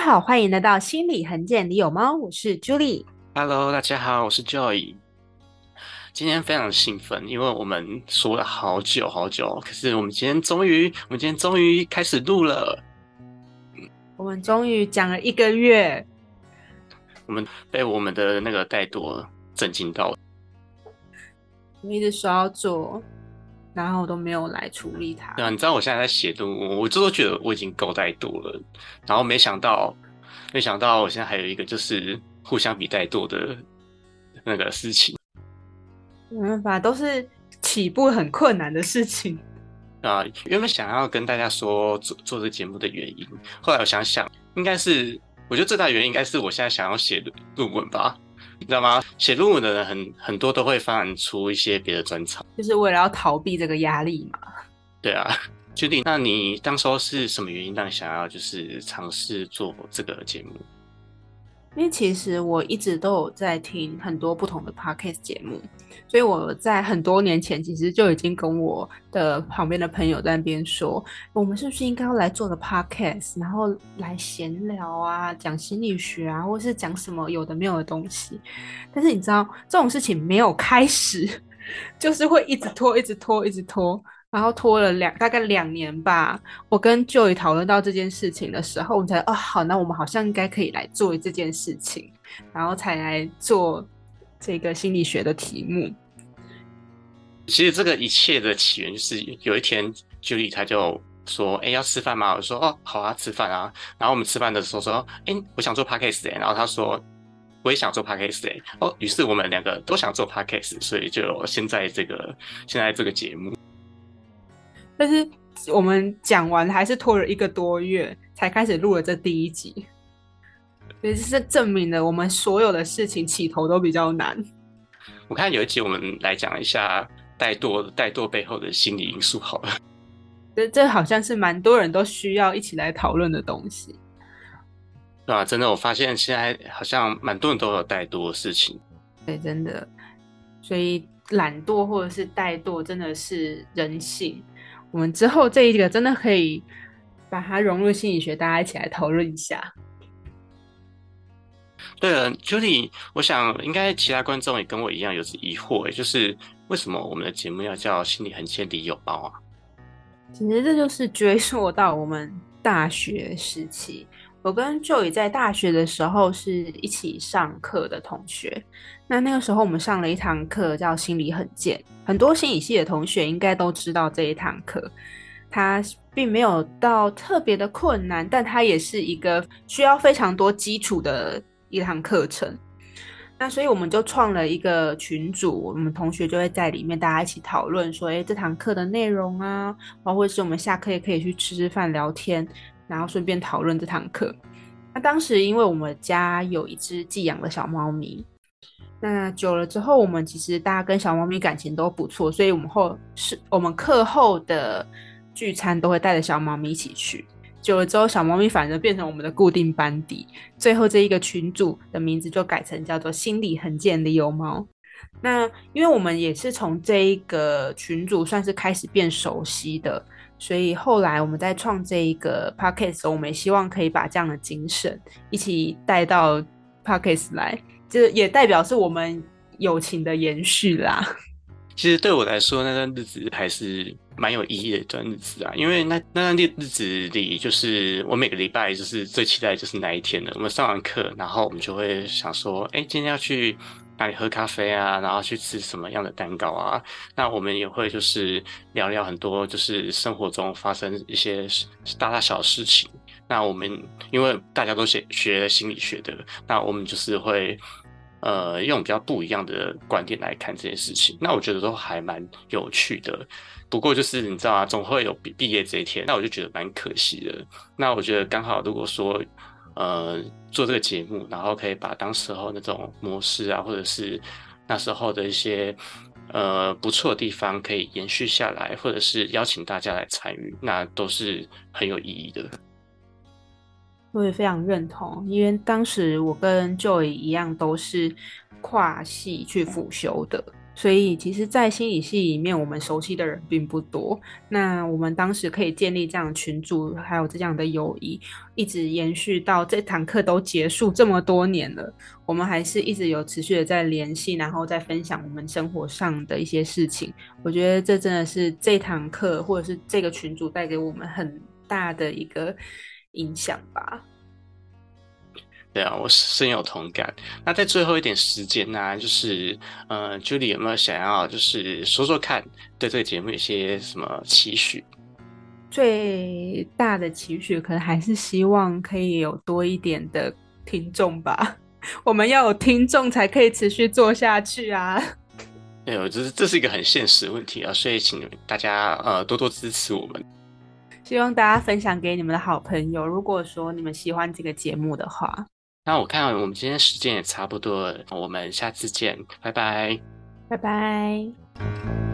大家好，欢迎来到心理横见，你有吗？我是 Julie。Hello，大家好，我是 Joy。今天非常兴奋，因为我们说了好久好久，可是我们今天终于，我们今天终于开始录了。我们终于讲了一个月，我们被我们的那个怠惰震惊到了。我一直说要做，然后都没有来处理它。对啊，你知道我现在在写论文，我这都觉得我已经够怠惰了，然后没想到，没想到我现在还有一个就是互相比怠惰的那个事情。没办法，都是起步很困难的事情。啊，原本想要跟大家说做做这节目的原因，后来我想想，应该是我觉得最大原因应该是我现在想要写论文吧，你知道吗？写论文的人很很多都会发展出一些别的专长，就是为了要逃避这个压力嘛。对啊，决定。那你当时候是什么原因让你想要就是尝试做这个节目？因为其实我一直都有在听很多不同的 podcast 节目，所以我在很多年前其实就已经跟我的旁边的朋友在那边说，我们是不是应该要来做个 podcast，然后来闲聊啊，讲心理学啊，或是讲什么有的没有的东西。但是你知道这种事情没有开始，就是会一直拖，一直拖，一直拖。然后拖了两大概两年吧，我跟 Joy 讨论到这件事情的时候，我们才哦好，那我们好像应该可以来做这件事情，然后才来做这个心理学的题目。其实这个一切的起源就是有一天 j u 他就说：“哎，要吃饭吗？”我说：“哦，好啊，吃饭啊。”然后我们吃饭的时候说：“哎，我想做 podcast 然后他说：“我也想做 podcast 哦，于是我们两个都想做 podcast，所以就现在这个现在这个节目。但是我们讲完还是拖了一个多月才开始录了这第一集，所以这是证明了我们所有的事情起头都比较难。我看有一集我们来讲一下怠惰怠惰背后的心理因素好了。这这好像是蛮多人都需要一起来讨论的东西。对啊，真的，我发现现在好像蛮多人都有怠惰的事情。对，真的，所以懒惰或者是怠惰真的是人性。我们之后这一个真的可以把它融入心理学，大家一起来讨论一下。对了，Judy，我想应该其他观众也跟我一样有疑惑，就是为什么我们的节目要叫“心理很千里有包”啊？其实这就是追溯到我们大学时期。我跟 Joy 在大学的时候是一起上课的同学。那那个时候我们上了一堂课叫“心理很贱”，很多心理系的同学应该都知道这一堂课。它并没有到特别的困难，但它也是一个需要非常多基础的一堂课程。那所以我们就创了一个群组，我们同学就会在里面大家一起讨论说：“哎，这堂课的内容啊，包括是我们下课也可以去吃吃饭聊天。”然后顺便讨论这堂课。那当时因为我们家有一只寄养的小猫咪，那久了之后，我们其实大家跟小猫咪感情都不错，所以我们后是我们课后的聚餐都会带着小猫咪一起去。久了之后，小猫咪反而变成我们的固定班底。最后这一个群组的名字就改成叫做“心理横见的有猫”。那因为我们也是从这一个群组算是开始变熟悉的。所以后来我们在创这一个 podcast 时候，我们也希望可以把这样的精神一起带到 podcast 来，这也代表是我们友情的延续啦。其实对我来说，那段日子还是蛮有意义的一段日子啊，因为那那段日日子里，就是我每个礼拜就是最期待就是那一天了。我们上完课，然后我们就会想说，哎，今天要去。那里喝咖啡啊？然后去吃什么样的蛋糕啊？那我们也会就是聊聊很多，就是生活中发生一些大大小事情。那我们因为大家都学学心理学的，那我们就是会呃用比较不一样的观点来看这件事情。那我觉得都还蛮有趣的。不过就是你知道啊，总会有毕毕业这一天，那我就觉得蛮可惜的。那我觉得刚好如果说。呃，做这个节目，然后可以把当时候那种模式啊，或者是那时候的一些呃不错的地方，可以延续下来，或者是邀请大家来参与，那都是很有意义的。我也非常认同，因为当时我跟 Joy 一样，都是跨系去辅修的，所以其实，在心理系里面，我们熟悉的人并不多。那我们当时可以建立这样群组，还有这样的友谊，一直延续到这堂课都结束这么多年了，我们还是一直有持续的在联系，然后再分享我们生活上的一些事情。我觉得这真的是这堂课或者是这个群组带给我们很大的一个影响吧。对啊，我深有同感。那在最后一点时间呢，就是呃，Julie 有没有想要就是说说看，对这个节目有些什么期许？最大的期许可能还是希望可以有多一点的听众吧。我们要有听众才可以持续做下去啊。哎呦，这是这是一个很现实的问题啊，所以请大家呃多多支持我们。希望大家分享给你们的好朋友。如果说你们喜欢这个节目的话。那我看我们今天时间也差不多了，我们下次见，拜拜，拜拜。